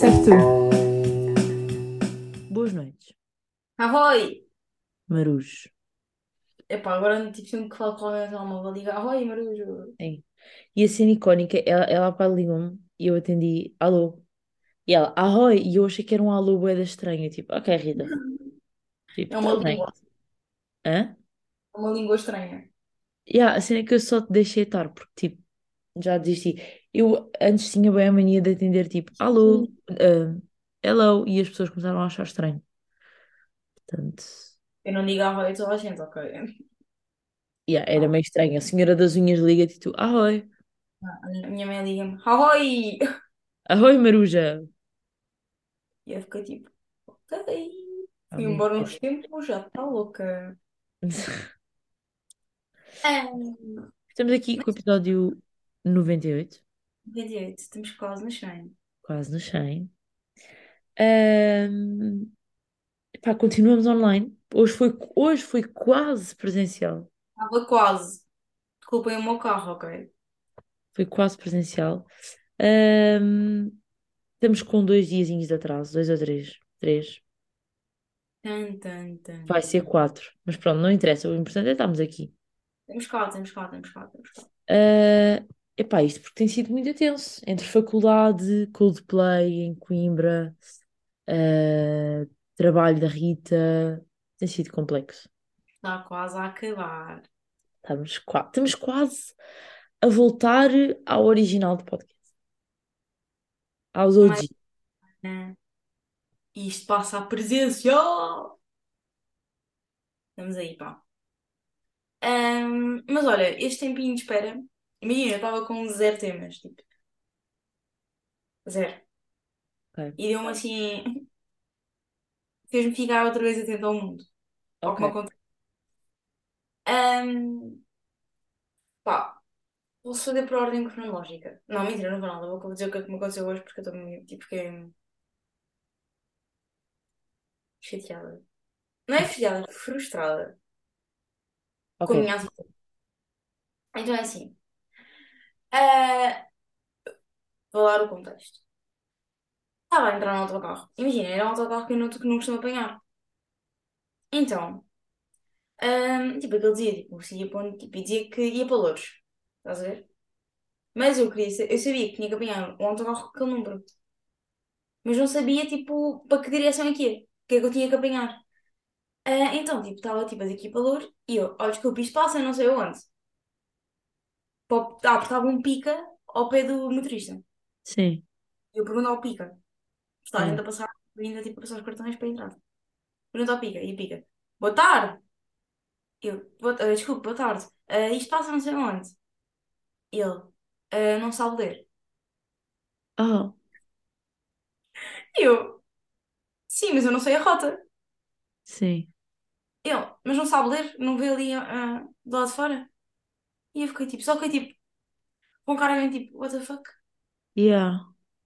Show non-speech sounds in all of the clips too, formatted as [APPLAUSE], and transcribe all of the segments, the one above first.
Tu. Boas noites, Arroi! Marujo. Epá, agora tipo, sempre que falo com alguém no telemóvel, digo Arroi, Marujo. Sim. E a cena icónica, ela, ela há bocado ligou-me e eu atendi, alô. E ela, ahoi, e eu achei que era um alô bué da estranha, tipo, ok, Rita. Tipo, É uma tá bem. língua, Hã? é uma língua estranha. Yeah, a cena é que eu só te deixei estar, porque tipo, já desisti. Eu antes tinha bem a mania de atender, tipo, alô, ah, hello, e as pessoas começaram a achar estranho. Portanto, Eu não digo Arroi a toda a gente, ok? yeah, era meio estranho. A senhora das unhas liga-te e tu, ahoi, A minha mãe liga-me Arroi! ahoi, Maruja. E eu fiquei tipo, ok. Ah, Fui embora uns tempos, já está louca. Ah, [LAUGHS] Estamos aqui com o episódio 98, 28, estamos quase no 100. quase no 100. Ahm, epá, continuamos online. Hoje foi, hoje foi quase presencial. Estava quase. Desculpem o meu carro, ok? Foi quase presencial. Ahm, estamos com dois diazinhos de atraso, dois ou três. Três. Tan, tan, tan. Vai ser quatro. Mas pronto, não interessa. O importante é estarmos aqui. Temos cá, temos cá, temos cá, temos cá. Ah, epá, isto porque tem sido muito tenso. Entre faculdade, Coldplay em Coimbra, ah, trabalho da Rita, tem sido complexo. Está quase a acabar. Estamos, qua- estamos quase a voltar ao original do podcast. Aos Mas, OG. né? Isto passa a presencial. Estamos aí, pá. Ahm, mas olha, este tempinho de espera, imagina, eu estava com zero temas, tipo, zero. Ok. E deu-me assim, fez-me ficar outra vez atento ao mundo, ao que me Ok. acontece. Ahm, pá, vou fazer por ordem cronológica. Não, mentira, não vou nada, vou dizer o que é que me aconteceu hoje porque eu estou meio, tipo, fiquei chateada. Não é chateada, frustrada com a Ok. minha atitude. Então é assim, ah, vou dar o contexto. Estava a entrar no autocarro. Imagina, era um autocarro que eu não, que não costumo apanhar. Então, ahm, tipo, aquele dizia, tipo, ia para onde- tipo, dizia que ia para Louros. Estás a ver? Mas eu queria, eu sabia que tinha que apanhar um autocarro com aquele número. Mas não sabia, tipo, para que direção é que ia. O que é que eu tinha que apanhar. Ah, então, tipo, estava, tipo, daqui para Louros e eu, olha, desculpa, isto passa não sei aonde. Ah, porque estava um pica ao pé do motorista. Sim. Eu pergunto ao pica. Está a Yeah. gente a passar, ainda, tipo, a passar os cartões para entrar. Pergunta ao pica. E o pica, boa tarde. Eu, boa, ah, desculpe, boa tarde. Ah, isto passa não sei onde. Ele, "Ah, não sabe ler. Ah, Eu, sim, mas eu não sei a rota. sim. Ele, mas não sabe ler? Não vê ali ah, do lado de fora? E eu fiquei tipo, só fiquei tipo, com cara bem tipo, what the fuck? Yeah.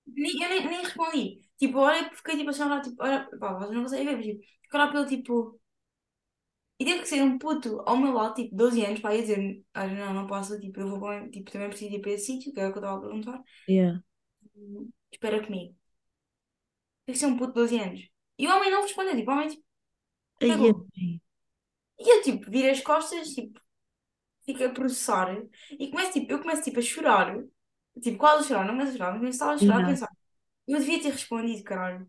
Nem- Eu nem, nem respondi. Tipo, olha, fiquei tipo assim, olha, tipo, olha, pá, vocês não conseguem ver, mas tipo, fiquei para ele tipo. E teve que ser um puto ao meu lado, tipo, 12 anos, para ir dizer, olha, não, não posso, tipo, eu vou com, tipo, também preciso ir para esse sítio, que é o que eu estava a perguntar. Yeah. Espera comigo. Tem que ser um puto de 12 anos. E o homem não respondeu, tipo, o homem tipo, Ai, cagou. ai. E eu tipo, virei as costas, tipo, fico a processar e começo tipo, eu começo tipo a chorar, tipo, quase a chorar, não começo a chorar, mas começo a chorar a Yeah. pensar, eu devia ter respondido, caralho.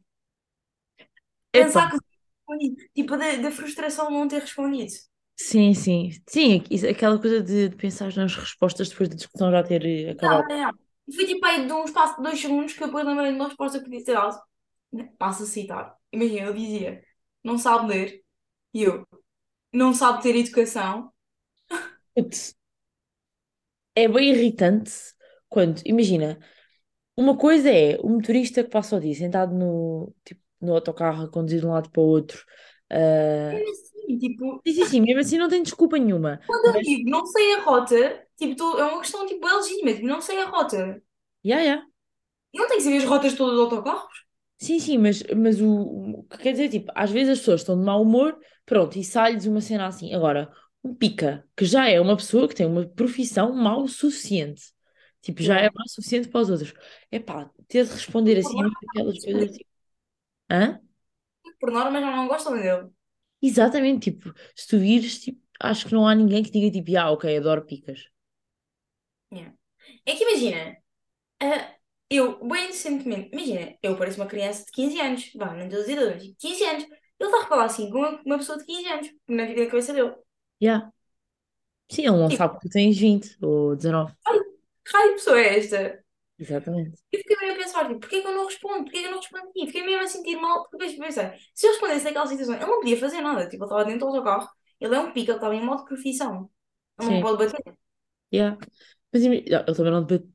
Pensar que eu devia ter respondido, tipo, da, da frustração de não ter respondido. sim, sim. Sim, aquela coisa de, de pensar nas respostas depois da discussão já ter eh, acabado. Não, não, não. E foi tipo aí de um espaço de dois segundos que eu depois lembrei de uma resposta que podia ter dado. Passo a citar. Imagina, eu dizia, não sabe ler, e eu, não sabe ter educação. Putz, É bem irritante quando, imagina, uma coisa é o motorista que passa o dia sentado no, tipo, no autocarro a conduzir de um lado para o outro. ah, Mesmo assim, tipo, Sim, sim, sim, mesmo assim não tem desculpa nenhuma. quando eu Mas, digo não sei a rota, tipo, tô- é uma questão tipo, é legítima, tipo, não sei a rota. yeah, yeah. Não tem que saber as rotas todas dos autocarros. Sim, sim, mas, mas o, o que quer dizer, tipo, às vezes as pessoas estão de mau humor, pronto, e sai-lhes uma cena assim. Agora, um pica, que já é uma pessoa que tem uma profissão mal o suficiente, Tipo, já é Yeah. mais suficiente para os outros. Epá, ter de responder assim aquelas coisas tipo. Hã? por norma já não gostam dele. Exatamente, tipo, se tu vires, tipo, acho que não há ninguém que diga tipo, ah, ok, adoro picas. Yeah. É que imagina, ah, eu, bem recentemente, imagina, eu pareço uma criança de 15 anos, vá, não estou a dizer adulto, mas 15 anos. Ele está a falar assim com uma, uma pessoa de 15 anos, na vida da cabeça dele. Yeah. Sim, ele não Tipo, sabe que tu tens 20 ou 19. ai, que raio de pessoa é esta? Exatamente. E fiquei meio a pensar, tipo, porquê que eu não respondo? Porquê que eu não respondi? Fiquei mesmo a sentir mal, porque depois pensei, se eu respondesse naquela situação, ele não podia fazer nada. Tipo, ele estava dentro do autocarro, ele é um pica, ele estava em modo de profissão. Ele não Sim, pode bater. yeah. Mas imi- ele também não te, bat-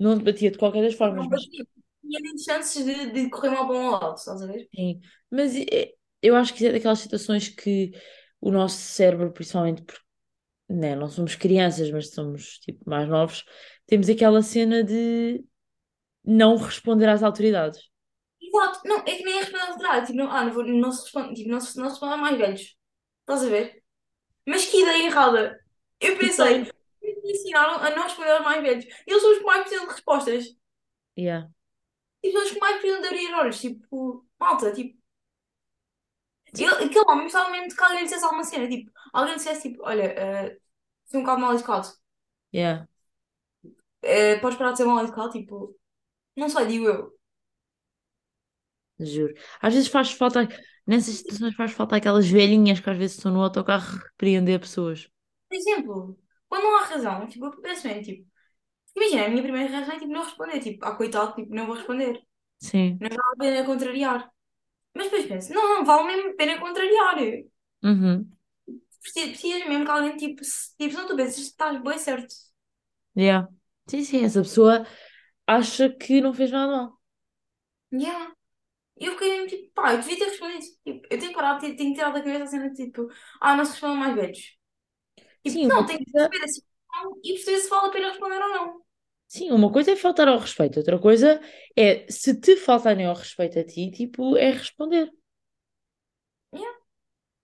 não te batia de qualquer das Ele formas, não mas batia. Tinha menos chances de, de correr mal para um lado, estás a ver? sim. Mas é- eu acho que é daquelas situações que o nosso cérebro, principalmente porque né, não somos crianças, mas somos tipo mais novos, temos aquela cena de não responder às autoridades. Exato. Não, é que nem é responsabilidade de trás. Tipo, não, ah, não, vou- não se responde, tipo, não se, não se responde a mais velhos. Estás a ver? Mas que ideia errada. Eu pensei, Principalmente. me ensinaram a não responder aos mais velhos. Eles são os que mais precisam de respostas. Yeah, Tipo, são os que mais precisam de abrir olhos. Tipo, malta, tipo, ele, aquele homem mesmo de que alguém lhe dissesse alguma cena. Tipo, alguém dissesse, tipo, olha, uh, sou um bocado mal educado. yeah, Uh, podes parar de ser mal educado? Tipo, não sei, digo eu. juro. Às vezes faz falta, nessas situações faz falta aquelas velhinhas que às vezes estão no autocarro repreender pessoas. Por exemplo, quando não há razão, tipo, eu penso mesmo, tipo, imagina, a minha primeira reação é, tipo, não responder. Tipo, ah, coitado, tipo, não vou responder. Sim. Não vale a pena contrariar. Mas depois penso, não, não, vale mesmo a pena contrariar. Uhum. Precisas, precisas mesmo que alguém, tipo, se, tipo, não tu pensas estás bem certo. Yeah. Sim, sim, essa pessoa acha que não fez nada mal. Yeah. Eu fiquei mesmo, tipo, pá, eu devia ter respondido. Tipo, eu tenho que parar, tenho, tenho que tirar da cabeça a cena tipo, ah, não se respondam mais velhos. Sim, Tipo, uma não, tenho que perceber assim e perceber se vale a pena responder ou não. Sim, uma coisa é faltar ao respeito, outra coisa é se te faltarem ao respeito a ti, tipo, é responder. Yeah.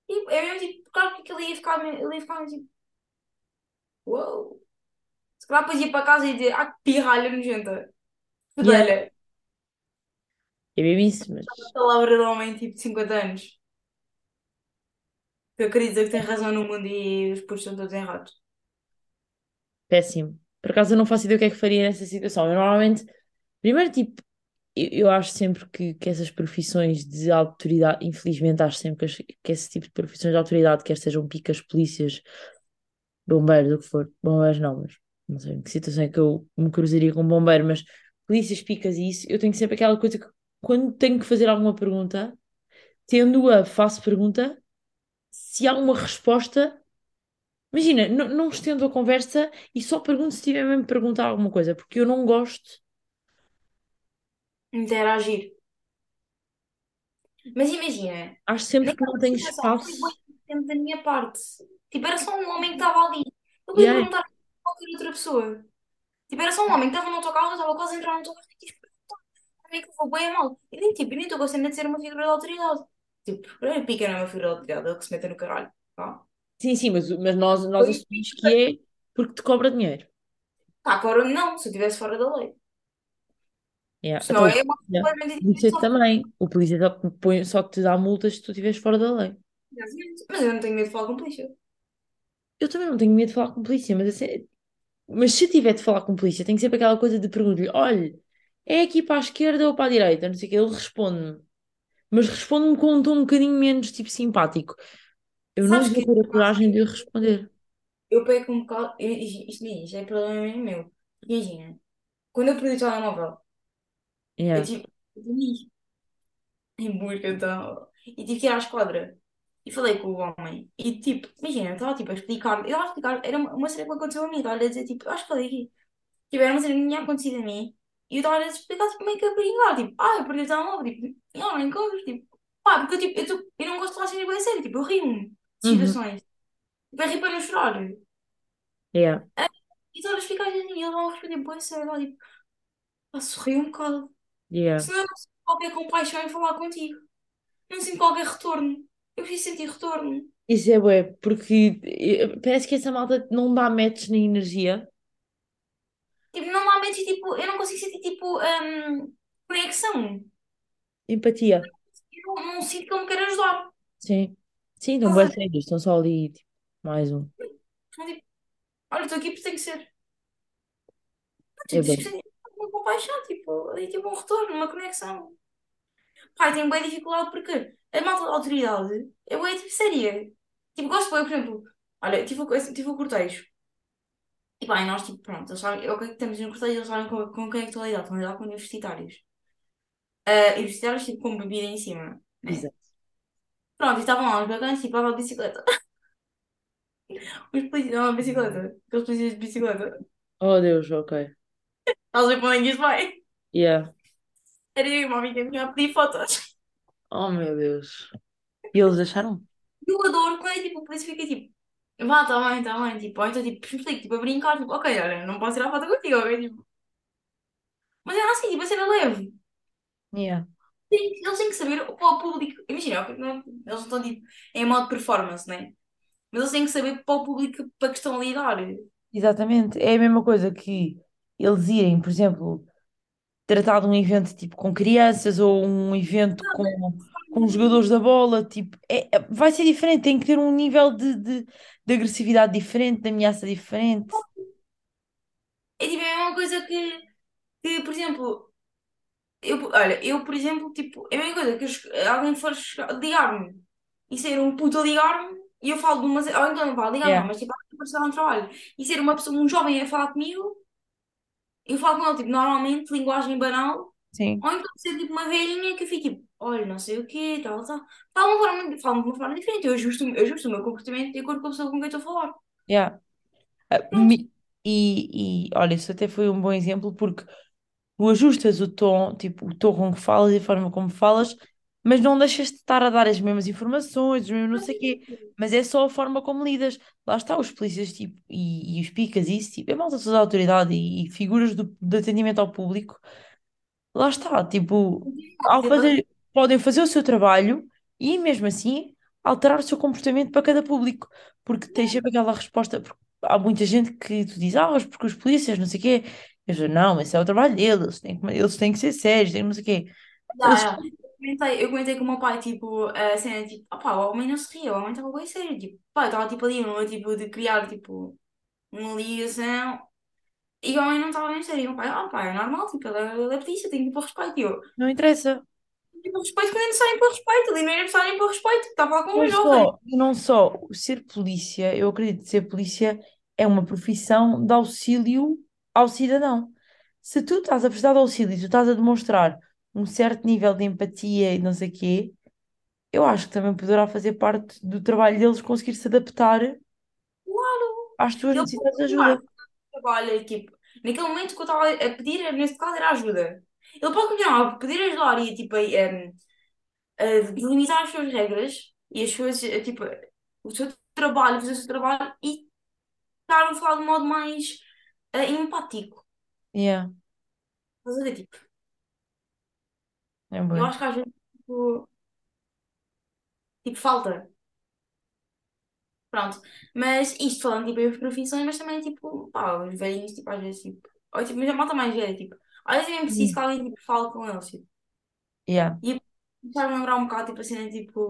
E é mesmo, tipo, claro que ele ia ficar, ele ia ficar, tipo, uou. Se calhar depois ia para casa e dizer, ah, que pirralha nojenta. Yeah. Fedelha. É mesmo isso, mas Palavra de homem, tipo, de 50 anos. Que acredita que tem razão no mundo e os putos estão todos errados. péssimo. Por acaso eu não faço ideia o que é que faria nessa situação. Eu normalmente, primeiro, tipo, eu, eu acho sempre que, que essas profissões de autoridade, infelizmente, acho sempre que, que esse tipo de profissões de autoridade, quer sejam picas, polícias, bombeiros, o que for, bombeiros não, mas não sei em que situação é que eu me cruzaria com um bombeiro, mas polícias, picas e isso, eu tenho sempre aquela coisa que quando tenho que fazer alguma pergunta, tendo-a, faço pergunta, se há uma resposta. Imagina, não, estendo a conversa e só pergunto se tiver mesmo perguntar alguma coisa, porque eu não gosto. Interagir. Mas imagina, Acho sempre que não tenho foi espaço. tempo da minha parte. Tipo, era só um homem que estava ali. Eu podia aí, perguntar a qualquer outra pessoa. Tipo, era só um homem que estava no autocarro, eu estava quase a entrar no autocarro e tive que perguntar. Como é que eu vou bem mal? E nem, tipo, eu nem estou gostando de ser uma figura de autoridade. Tipo, pica não é uma figura de autoridade, ele que se mete no caralho. Tá? Sim, sim, mas, mas nós, nós Foi- assumimos que é porque te cobra dinheiro. Tá, agora não, se eu estivesse fora da lei. Yeah. Senão Então, o é uma completamente diferente. Só também. O polícia só te, põe, só te dá multas se tu estiveres fora da lei. Mas eu não tenho medo de falar com polícia. Eu também não tenho medo de falar com polícia, mas, assim, mas se tiver de falar com polícia, tem sempre aquela coisa de perguntar-lhe: olha, é aqui para a esquerda ou para a direita? Não sei o que. Ele responde-me. Mas responde-me com um tom um bocadinho menos tipo simpático. Eu não Sabes que ter a coragem de eu responder. eu pego um bocado. eu- Isto, isto é problema mesmo meu. Imagina, quando eu perdi o telemóvel, eu Yeah. tive. eu dormi [LAUGHS] em busca então. E tive que ir à esquadra. E falei com o homem. E tipo, imagina, eu estava tipo a explicar. Eu estava a explicar, era uma, uma cena que aconteceu a mim. Estava a dizer tipo, eu acho que falei aqui. Tipo, era uma cena que tinha acontecido a mim. E eu estava a explicar tipo, como é que eu perdi lá. Tipo, ah, eu perdi o telemóvel. Tipo, não, não encontro. Tipo, pá, porque eu, tipo, eu, tô- eu não gosto de falar bem a sério. Tipo, eu rio-me Uhum. Situações. Tipo, eu rio para não chorar. Yeah. E estava a explicar assim. E ele estava a responder a sério. Estava, tipo, a sorrir um bocado. Yeah. Senão eu não sinto qualquer compaixão em falar contigo. Não sinto qualquer retorno. Eu preciso sentir retorno. Isso é bué, porque eh, parece que essa malta não dá match na energia. Tipo, não há momentos, tipo, eu não consigo sentir, tipo, hum, conexão. Empatia. Eu não, não sinto que ele me quer ajudar. Sim. Sim, Estás a bem ver? sérios, estão só ali, tipo, mais um. Tipo, olha, estou aqui porque tem que ser. É Tipo, tens que bem. sentir uma compaixão, tipo, ali, tipo, um retorno, uma conexão. Pai, tenho bem dificuldade porque a malta da autoridade, eu é tipo séria. Tipo, gosto de, por exemplo, olha, tive, o- tive o cortejo. E bem, nós, tipo, pronto, eles sabem, ok, estamos no cortejo, eles sabem com, com quem é que estou a lidar, estão a lidar com universitários. Ah, universitários, tipo, com bebida em cima, né? Exato. Pronto, estavam lá os bacanas, tipo, a bicicleta. [LAUGHS] Os polícias, não, a bicicleta. Aqueles polícias de bicicleta. Oh, Deus, ok. Estás a ver para onde isto vai? Yeah. Era eu e uma amiga minha a pedir fotos. Oh, meu Deus. E eles acharam? Eu adoro quando é tipo, o polícia fica tipo, vá, tá bem, tá bem, tipo, ou então tipo, explico, tipo, a brincar, tipo, ok, olha, não posso tirar foto contigo, ok, tipo. Mas era assim, tipo, a cena leve. Yeah. Tem- Eles têm que saber para o público. Imagina, ok, não- eles não estão tipo em modo performance, né? Mas eles têm que saber para o público para que estão a lidar. Exatamente. É a mesma coisa que eles irem, por exemplo, tratar de um evento tipo com crianças ou um evento com, com jogadores da bola, tipo, é, é- vai ser diferente, tem que ter um nível de, de, de agressividade diferente, de ameaça diferente. É tipo é a mesma coisa que, que, por exemplo, eu, olha, eu, por exemplo, tipo, é a mesma coisa que eu alguém for ligar-me e ser um puto a ligar-me e eu falo de uma. Ou então não falo ligar-me, Yeah. mas tipo, para chegar um trabalho e ser uma pessoa, um jovem a falar comigo, eu falo com ele, tipo, normalmente, linguagem banal, Sim. ou então ser tipo uma velhinha que eu fico tipo, olha, não sei o quê, tal, tal. Falo de uma forma, falo de uma forma diferente, eu ajusto, eu ajusto o meu comportamento de acordo com a pessoa com quem estou a falar. Yeah. Ah, me- E, e olha, isso até foi um bom exemplo porque tu ajustas o tom, tipo, o tom com que falas e a forma como falas, mas não deixas de estar a dar as mesmas informações, os mesmos não sei o quê, mas é só a forma como lidas. Lá está, os polícias, tipo, e, e os picas e isso, tipo, é malta toda a autoridade e, e figuras do, de atendimento ao público, lá está, tipo, ao fazer, podem fazer o seu trabalho e mesmo assim alterar o seu comportamento para cada público, porque tens sempre aquela resposta, porque há muita gente que tu dizes, ah, mas porque os polícias, não sei o quê, eu digo, não, esse é o trabalho deles, eles têm que, eles têm que ser sérios, que não sei o quê. Eles, já. Eu comentei, eu comentei com o meu pai, tipo, a cena, tipo, opá, o homem não se ria, o homem estava bem sério, tipo, pá, eu estava, tipo, ali, numa, tipo, de criar, tipo, uma ligação, e o homem não estava bem sério, e o meu pai, ah, pá, é normal, tipo, ele é, ele é polícia, tem que ir para o respeito, e eu, não interessa. tipo, respeito quando é necessário o respeito, ali não é necessário o respeito, está a falar com Não um jovem. só, não só o ser polícia, eu acredito que ser polícia é uma profissão de auxílio ao cidadão. Se tu estás a prestar auxílio, e tu estás a demonstrar um certo nível de empatia e não sei o quê, eu acho que também poderá fazer parte do trabalho deles conseguir se adaptar Claro, às tuas pode necessidades de ajuda. trabalho, tipo, naquele momento que eu estava a pedir, neste caso, era ajuda. Ele pode continuar a pedir ajuda e, tipo, a, a delimitar as suas regras e as suas, tipo, o seu trabalho, fazer o seu trabalho e estar a falar de um modo mais eh, empático. Yeah, Estás a ver? Tipo, é eu acho que às vezes tipo, tipo, falta. Pronto. Mas isto falando tipo, em profissões, mas também tipo, pá, os velhinhos, tipo, às vezes, tipo, ou tipo, mas a malta mais velha, tipo, às vezes é mesmo preciso que Sim. alguém tipo, fale com eles, tipo. Yeah, E estava a lembrar um bocado, tipo, a cena, tipo,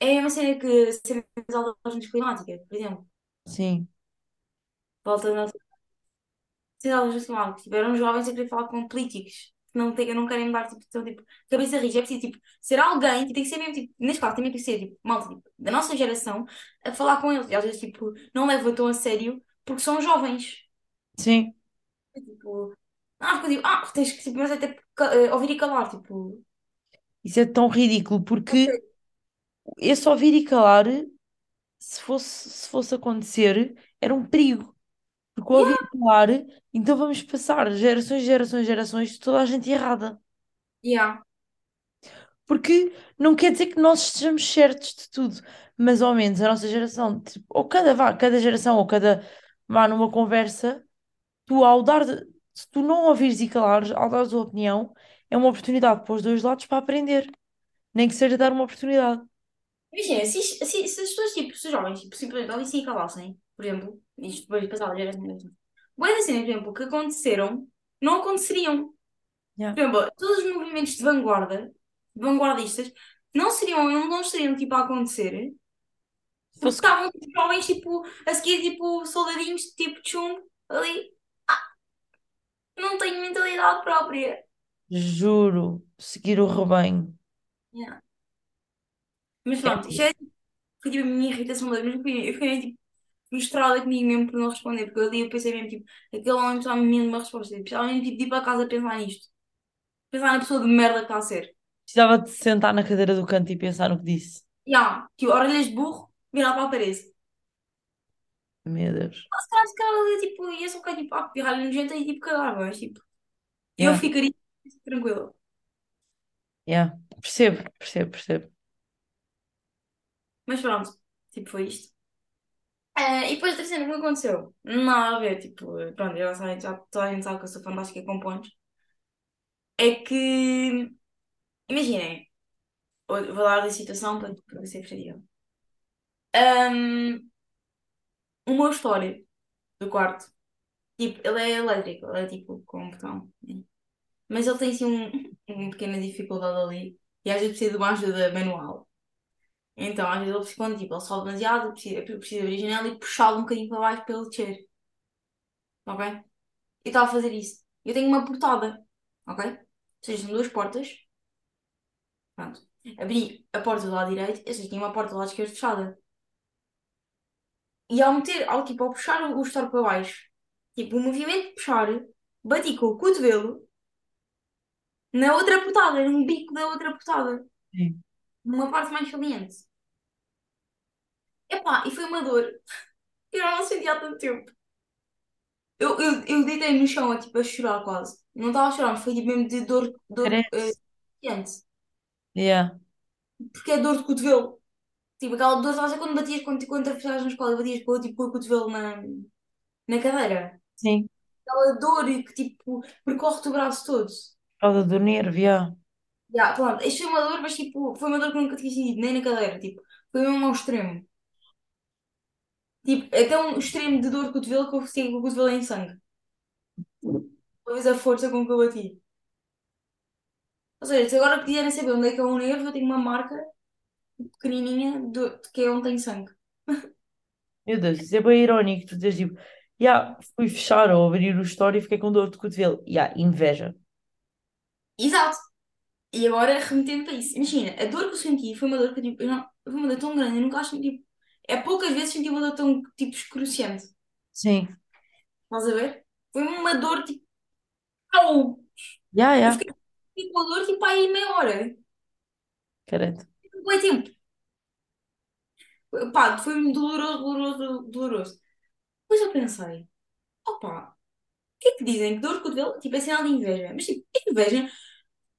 é uma cena que cenas das alterações climáticas, por exemplo, sim, volta na Sim, elas assim, tipo, eram jovens a querer falar com políticos que não, te, não querem mudar, tipo, estão, tipo, cabeça rija. É preciso, tipo, ser alguém que tem que ser mesmo, tipo, neste caso, tem que ser, tipo, malta, tipo, da nossa geração, a falar com eles. E às vezes, tipo, não levam tão a sério porque são jovens. sim. É, Tipo, ah, porque digo, ah, tens que, tipo, mas até ca- eh, ouvir e calar, tipo, Isso é tão ridículo porque esse ouvir e calar, se fosse, se fosse acontecer, era um perigo. Porque o ouvir yeah, calar, então vamos passar gerações, gerações, gerações de toda a gente errada. yeah. Porque não quer dizer que nós estejamos certos de tudo, mas ao menos a nossa geração, tipo, ou cada, vá, cada geração, ou cada, vá numa conversa, tu ao dar, se tu não ouvires e calares, ao dar a tua opinião, é uma oportunidade para os dois lados para aprender, nem que seja dar uma oportunidade. Imagina, se, se, se as pessoas, tipo, se os jovens, tipo, simplesmente ouvissem e calassem, por exemplo, isto depois de passar a geração, Boas cenas, por exemplo, que aconteceram, não aconteceriam. Yeah. Por exemplo, todos os movimentos de vanguarda, vanguardistas, não seriam, não estariam tipo a acontecer porque fosse, estavam tipo, jovens tipo, a seguir tipo soldadinhos tipo chumbo ali. Não tenho mentalidade própria. juro, seguir o rebanho. Yeah. Mas É pronto, isto é foi tipo a minha irritação mesma eu fiquei tipo frustrada comigo mesmo por não responder, porque ali eu pensei mesmo tipo, aquele homem precisava mesmo de uma resposta, tipo, precisava mesmo tipo, de ir para casa pensar nisto, pensar na pessoa de merda que está a ser. Precisava de sentar na cadeira do canto e pensar no que disse. Yeah, tipo, orelhas de burro, virar para a parede. Meu Deus. Calhar, se calhar ali, tipo, ia só ficar tipo, ah, pirralho nojenta e tipo, cagar, mas tipo, eu Yeah, ficaria tranquila. yeah. Percebo, percebo, percebo. Mas pronto, tipo, foi isto. Eh, e depois a terceira que aconteceu, nada a ver, tipo, pronto, já, sabe, já toda a gente sabe que eu sou fantástica com pontos. É que, imaginem, vou dar a situação para, para se é percebível. Um, o meu história do quarto, tipo, ele é elétrico, ele é tipo com um botão, né? Mas ele tem assim um, uma pequena dificuldade ali e às vezes precisa de uma ajuda manual. Então, às vezes ele precisa, quando tipo, ele sobe demasiado, precisa, precisa abrir a janela e puxá-lo um bocadinho para baixo para ele descer, ok? Eu estava a fazer isso. Eu tenho uma portada, ok? Ou seja, são duas portas. Pronto. Abri a porta do lado direito, ou seja, tinha uma porta do lado esquerdo fechada. E ao meter, ao, tipo, ao puxar o, o store para baixo, tipo, o movimento de puxar, bati com o cotovelo na outra portada, num bico da outra portada, Sim. numa parte mais saliente. Epá, e foi uma dor eu não sentia há tanto tempo. Eu, eu, eu deitei no chão, tipo, a chorar quase. Não estava a chorar, mas foi tipo mesmo de dor, dor, Credo. eh, quente. Yeah. Porque é dor de cotovelo. Tipo, aquela dor, estás a ver quando batias, quando, quando estavas na escola e batias com, tipo, com o cotovelo na, na cadeira. Sim. Aquela dor que, tipo, percorre o braço todo. Por causa do nervo, yeah. Já, pronto, isto foi uma dor, mas tipo, foi uma dor que eu nunca tinha sentido, nem na cadeira, tipo, foi mesmo ao extremo. Tipo, é tão extremo de dor de cotovelo que eu fiquei com o cotovelo em sangue. Talvez a força com que eu bati. Ou seja, se agora quiserem saber onde é que é o nervo, eu tenho uma marca pequenininha do, que é onde tem sangue. Meu Deus, isso é bem irónico. Tu dizes tipo, yeah, fui fechar ou abrir o story e fiquei com dor de cotovelo. Yeah, inveja. Exato. E agora, remetendo para isso, imagina, a dor que eu senti foi uma dor que tipo, eu não, foi uma dor tão grande, eu nunca acho tipo, é poucas vezes senti uma dor tão tipo excruciante. Sim. Estás a ver? Foi uma dor tipo, au! Yeah, Eu yeah. fiquei com a dor tipo aí meia hora. Caramba. Não foi tempo. Pá, foi doloroso, doloroso, doloroso. Depois eu pensei, opá, o que é que dizem? Que dor de cotovelo, tipo, é sinal de inveja. Mas tipo, inveja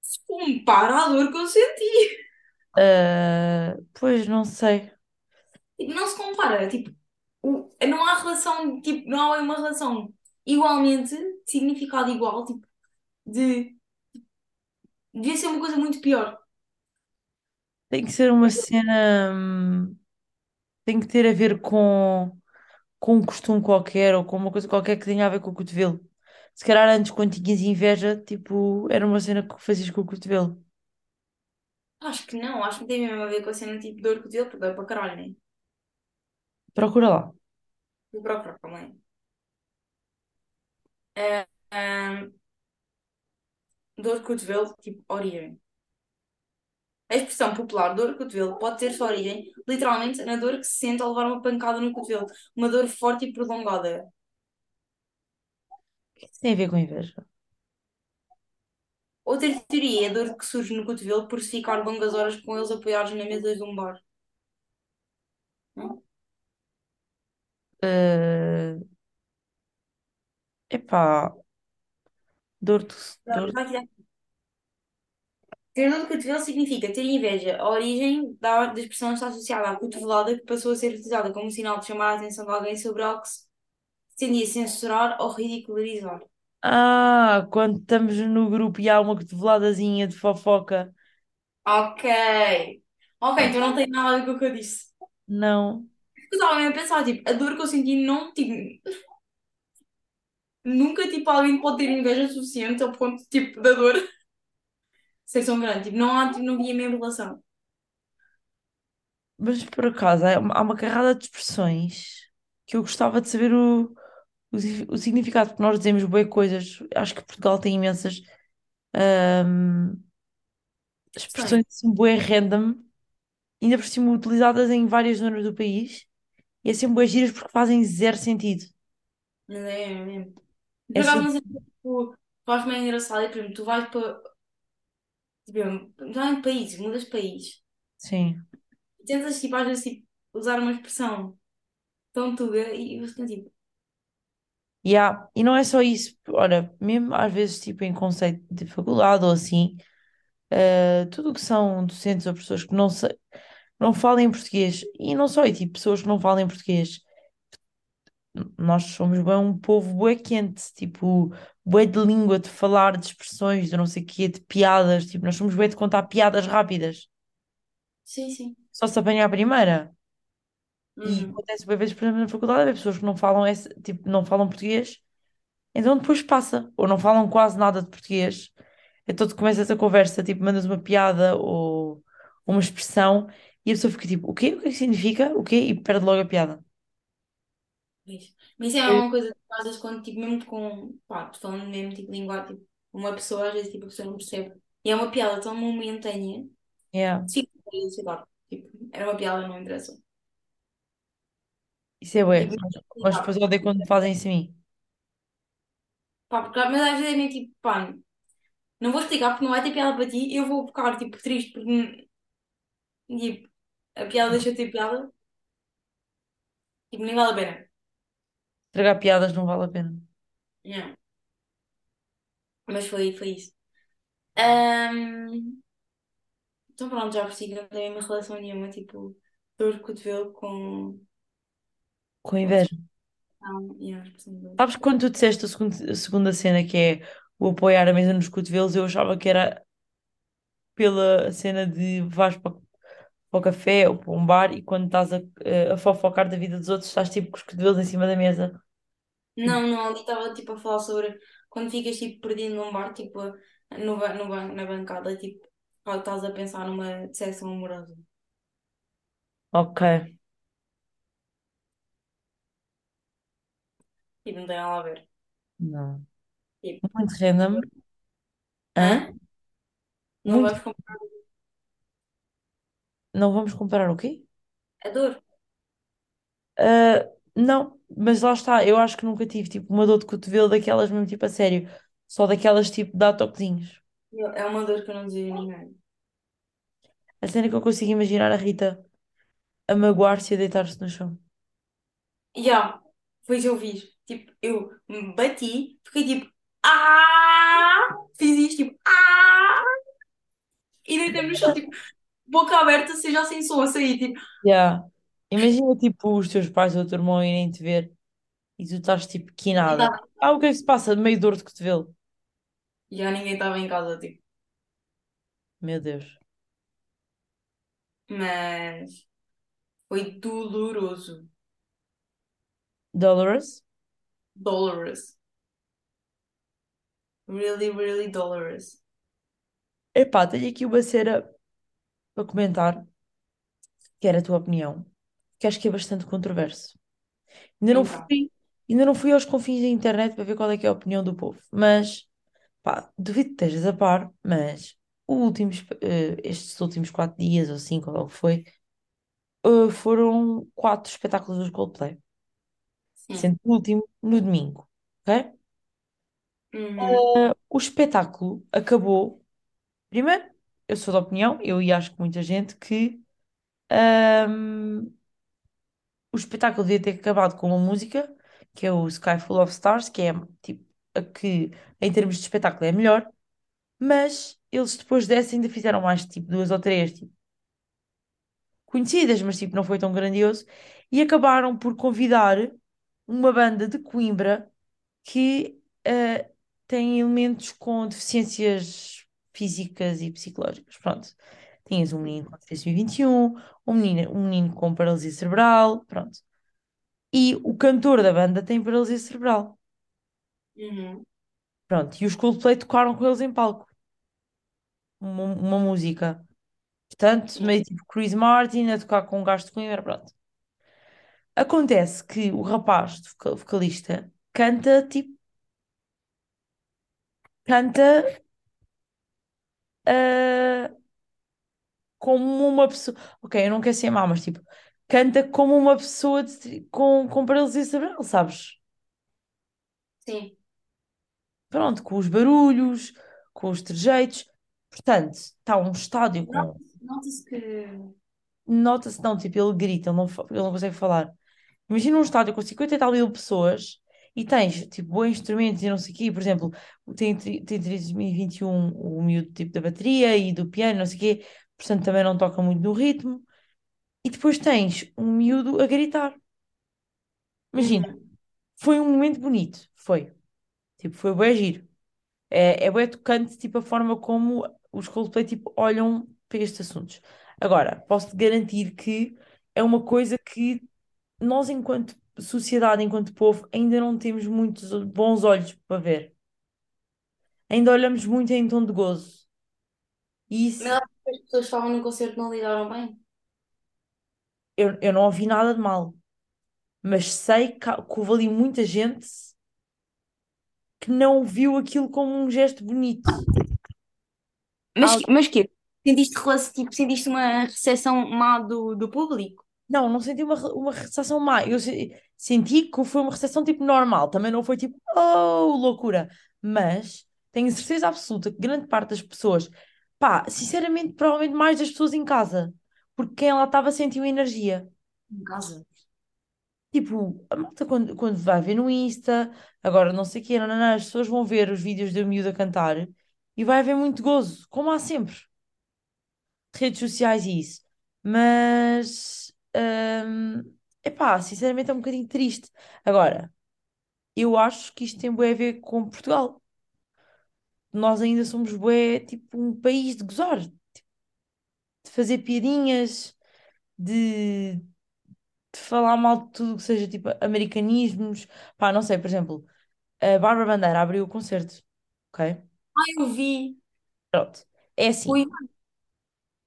se compara à dor que eu senti. Ah, pois não sei. Tipo, não se compara, tipo, o- não há relação, tipo, não há uma relação igualmente, significado igual, tipo, de, devia ser uma coisa muito pior. Tem que ser uma cena. hum, Tem que ter a ver com, com um costume qualquer ou com uma coisa qualquer que tenha a ver com o cotovelo. Se calhar antes, quando tinhas inveja, tipo, era uma cena que fazias com o cotovelo. Acho que não, acho que não tem mesmo a ver com a cena tipo dor de cotovelo, porque dói para caralho, né? Procura lá. Vou procurar também. Ah, ah, dor de cotovelo, tipo, origem. A expressão popular dor de cotovelo pode ter sua origem, literalmente, na dor que se sente ao levar uma pancada no cotovelo. Uma dor forte e prolongada. O que isso tem a ver com inveja? Outra teoria é a dor que surge no cotovelo por se ficar longas horas com eles apoiados na mesa de um bar. Hum? Ah, epá, dor de, dor. Ter de cotovelo significa ter inveja. A origem da, da expressão está associada à cotovelada, que passou a ser utilizada como sinal de chamar a atenção de alguém sobre algo que se tendia a censurar ou ridicularizar. Ah, quando estamos no grupo e há uma cotoveladazinha de fofoca. Ok. Ok, então não tem nada a ver com o que eu disse. Não. Eu estava mesmo a pensar, tipo, a dor que eu senti não, tipo, nunca, tipo, alguém pode ter inveja suficiente ao ponto, tipo, da dor [LAUGHS] ser tão grande. Tipo, não há, tipo, não havia mesmo relação. Mas por acaso, há uma, há uma carrada de expressões que eu gostava de saber o, o, si- o significado, porque nós dizemos boas coisas. Acho que Portugal tem imensas ahm, Sei, expressões assim, bué random, ainda por cima utilizadas em várias zonas do país, e é sempre bué giras porque fazem zero sentido. mas é é mesmo. É Por acaso, sempre, não sei, tipo, eu acho meio engraçado. E, por exemplo, tu vais para, tipo, já em país, mudas de país. sim. E tentas, tipo, às vezes, tipo, usar uma expressão tão tuga e você tipo, Yeah. E não é só isso, olha, mesmo às vezes, tipo, em conceito de faculdade ou assim, eh, tudo o que são docentes ou pessoas que não, se, não falam português, e não só, e tipo, pessoas que não falam português, nós somos bem um povo bué quente, tipo, bué de língua, de falar, de expressões, de não sei o quê, de piadas, tipo, nós somos bué de contar piadas rápidas, sim, sim. só se apanhar a primeira. E Uhum. acontece bué vezes, por exemplo, na faculdade, haver pessoas que não falam, esse, tipo, não falam português, então depois passa, ou não falam quase nada de português, então tu começas a conversa, tipo, mandas uma piada ou uma expressão, e a pessoa fica tipo, o quê? O que é que significa? O quê? E perde logo a piada. Mas isso é Eu- uma coisa que às vezes quando, tipo, mesmo com, pá, tô falando mesmo, tipo, língua, tipo, uma pessoa, às vezes, tipo, a pessoa não percebe. E é uma piada tão momentânea, Yeah. sim, sei lá, tipo, era uma piada, não interessa. Isso é bué, Tipo, mas, mas depois eu odeio quando fazem isso a mim. pá, porque, mas às vezes é meio tipo, pá, não vou explicar porque não vai ter piada para ti, eu vou ficar, tipo, triste porque, tipo, a piada deixa de ter piada, tipo, nem vale a pena. Estragar piadas não vale a pena. Yeah. Mas foi, foi isso. Ahm, então pronto, já percebi que não tem uma relação nenhuma, tipo, dor de cotovelo com, Com inveja. expressão e a expressão de dor. Sabes quando tu disseste a segun- a segunda cena, que é o apoiar a mesa nos cotovelos, eu achava que era pela cena de vais para, para o café ou para um bar e quando estás a, a fofocar da vida dos outros, estás tipo com os cotovelos em cima da mesa. Tipo, Não, não, ali estava tipo a falar sobre quando ficas tipo perdido num bar, tipo no, ba- no, ban- na bancada, tipo, estás a pensar numa decepção amorosa. ok. Tipo, não tem nada a ver. Não. Tipo, Muito random. Hã? hã? Não Muito. vais comprar Não vamos comparar o quê? a dor. Ah, não, mas lá está. Eu acho que nunca tive tipo uma dor de cotovelo daquelas mesmo tipo a sério. Só daquelas tipo dar toquezinhos. É uma dor que eu não desejo a ninguém. A cena que eu consigo imaginar a Rita a magoar-se e a deitar-se no chão. Já, que eu fiz. Tipo, eu me bati, fiquei tipo, ah! Fiz isto, tipo, ah! E deitei-me no chão, tipo, boca aberta, seja sem som a sair, tipo, Yeah. Imagina tipo os teus pais ou o teu irmão irem te ver e tu estás tipo quinada. estava Ah, o que é que se passa? Meio dor de cotovelo. já ninguém estava em casa, tipo. Meu Deus. Mas foi doloroso. Dolores? Dolorous. Really, really dolorous. Epá, tenho aqui uma cena para comentar, que era a tua opinião, que acho que é bastante controverso. Ainda não Então, fui, ainda não fui aos confins da internet para ver qual é que é a opinião do povo, mas pá, duvido que estejas a par, mas últimos, eh, estes últimos quatro dias ou cinco, ou foi, eh, foram quatro espetáculos dos Coldplay, sim. sendo o último no domingo, ok? Uhum. O espetáculo acabou. Primeiro, eu sou da opinião, eu e acho que muita gente, que ahm, o espetáculo devia ter acabado com uma música, que é o Sky Full of Stars, que é tipo a que em termos de espetáculo é melhor, mas eles depois dessa ainda fizeram mais tipo duas ou três tipo, conhecidas, mas tipo não foi tão grandioso, e acabaram por convidar uma banda de Coimbra que eh, tem elementos com deficiências físicas e psicológicas. Pronto. Tinhas um menino com trissomia 21, um menino, um menino com paralisia cerebral, pronto. E o cantor da banda tem paralisia cerebral. Uhum. Pronto, e os Coldplay tocaram com eles em palco, uma, uma música. Portanto, Yeah. meio tipo Chris Martin a tocar com um gajo de Coimbra, pronto. Acontece que o rapaz, vocalista, canta tipo, canta ah, como uma pessoa. Ok, eu não quero ser má, mas tipo, canta como uma pessoa de- com, com paralisia cerebral, sabes? Sim. Pronto, com os barulhos, com os trejeitos. Portanto, está um estádio com. Nota- Nota-se que. Nota-se, não, tipo, ele grita, ele não, ele não consegue falar. Imagina um estádio com 50 e tal mil pessoas e tens, tipo, bons instrumentos e não sei o quê. Por exemplo, tem, tem 2021 o miúdo tipo da bateria e do piano, não sei o quê. Portanto, também não toca muito no ritmo. E depois tens um miúdo a gritar. Imagina, Uhum. foi um momento bonito, foi. Tipo, foi bem giro. É, é bem tocante, tipo, a forma como os Coldplay, tipo, olham para estes assuntos. Agora, posso-te garantir que é uma coisa que nós, enquanto sociedade, enquanto povo, ainda não temos muitos bons olhos para ver. Ainda olhamos muito em tom de gozo. E Mas isso, que as pessoas que estavam no concerto não lidaram bem. eu, eu não ouvi nada de mal. Mas sei que, que houve ali muita gente que não viu aquilo como um gesto bonito. Mas, mas quê? Sentiste, tipo, sentiste uma recepção má do, do público? Não, não senti uma, uma recepção má. Eu senti que foi uma recepção tipo normal. Também não foi tipo, oh, loucura. Mas tenho certeza absoluta que grande parte das pessoas, pá, sinceramente, provavelmente mais das pessoas em casa, porque quem lá estava sentiu energia. Em casa. Tipo, a malta quando, quando vai ver no Insta, agora não sei o quê, não, não, não, as pessoas vão ver os vídeos do miúdo a cantar e vai haver muito gozo, como há sempre. redes sociais e isso. Mas, hum, epá, sinceramente é um bocadinho triste. Agora, eu acho que isto tem bué a ver com Portugal. Nós ainda somos bué, tipo, um país de gozar, de fazer piadinhas, de, de falar mal de tudo que seja, tipo, americanismos. Pá, não sei, por exemplo, a Bárbara Bandeira abriu o concerto, ok? Ah, eu vi. Pronto. É assim. Foi.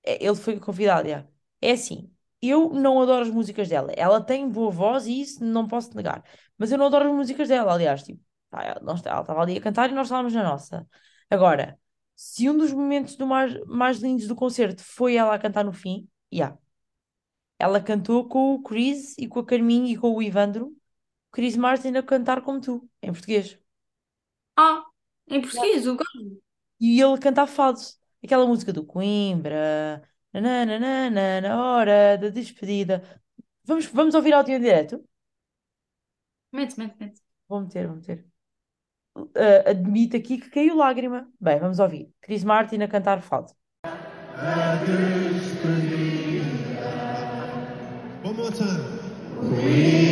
É, Ele foi convidado, já. É assim, eu não adoro as músicas dela. Ela tem boa voz e isso não posso negar. Mas eu não adoro as músicas dela, aliás. Tipo, pá, ela estava ali a cantar e nós estávamos na nossa. Agora, se um dos momentos do mais, mais lindos do concerto foi ela a cantar no fim, já. Ela cantou com o Chris e com a Carminho e com o Ivandro. Chris Martin a cantar como tu, em português. Ah, em português, o gajo. E ele canta fado. Aquela música do Coimbra. Nananana, na hora da despedida. Vamos, vamos ouvir áudio em direto? Mete, mete, mete. Vou meter, vou meter. Uh, admito aqui que caiu lágrima. Bem, vamos ouvir. Chris Martin a cantar fado. One more time.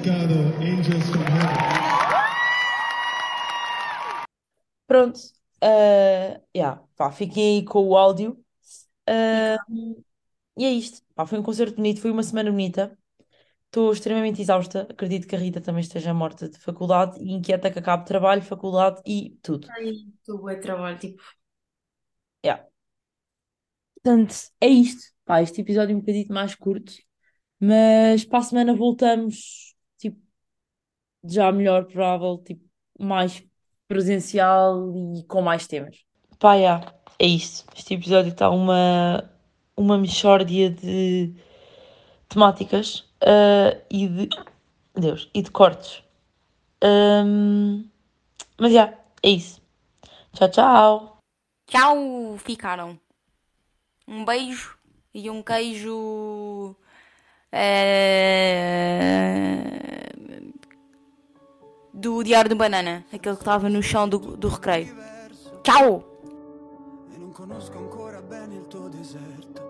Obrigado, Angels from Heaven. Pronto. Uh, yeah, pá, fiquem aí com o áudio. Uh, e é isto. Pá, foi um concerto bonito, foi uma semana bonita. Estou extremamente exausta. Acredito que a Rita também esteja morta de faculdade e inquieta que acabe trabalho, faculdade e tudo. Ai, tu é trabalho, tipo. Yeah. Portanto, é isto. Pá, este episódio é um bocadinho mais curto, mas para a semana voltamos, já melhor, provável, tipo, mais presencial e com mais temas. Pá, yeah, é isto. Este episódio está uma, uma mixórdia de temáticas ah, e de. Deus, e de cortes. Ahm, mas já, é isso. Tchau, tchau. Tchau, ficaram. Um beijo e um queijo. eh, Do Diário do Banana, aquele que estava no chão do, do recreio. Tchau! e non conosco ancora bene il tuo deserto.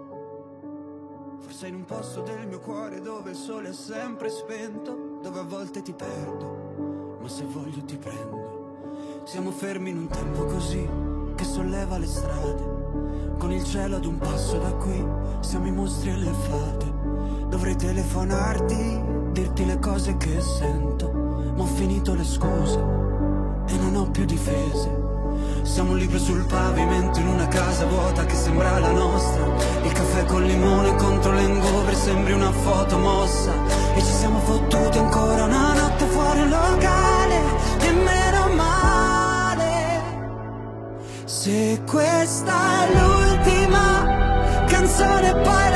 Forse in un posto del mio cuore dove il sole è sempre spento, dove a volte ti perdo, ma se voglio ti prendo. Siamo fermi in un tempo così che solleva le strade. Con il cielo ad un passo da qui, siamo i mostri e le fate. Dovrei telefonarti, dirti le cose che sento. Ma ho finito le scuse e non ho più difese. Siamo un libro sul pavimento in una casa vuota che sembra la nostra. Il caffè con limone contro l'engover sembri una foto mossa. E ci siamo fottuti ancora una notte fuori un locale. E male. Se questa è l'ultima canzone poi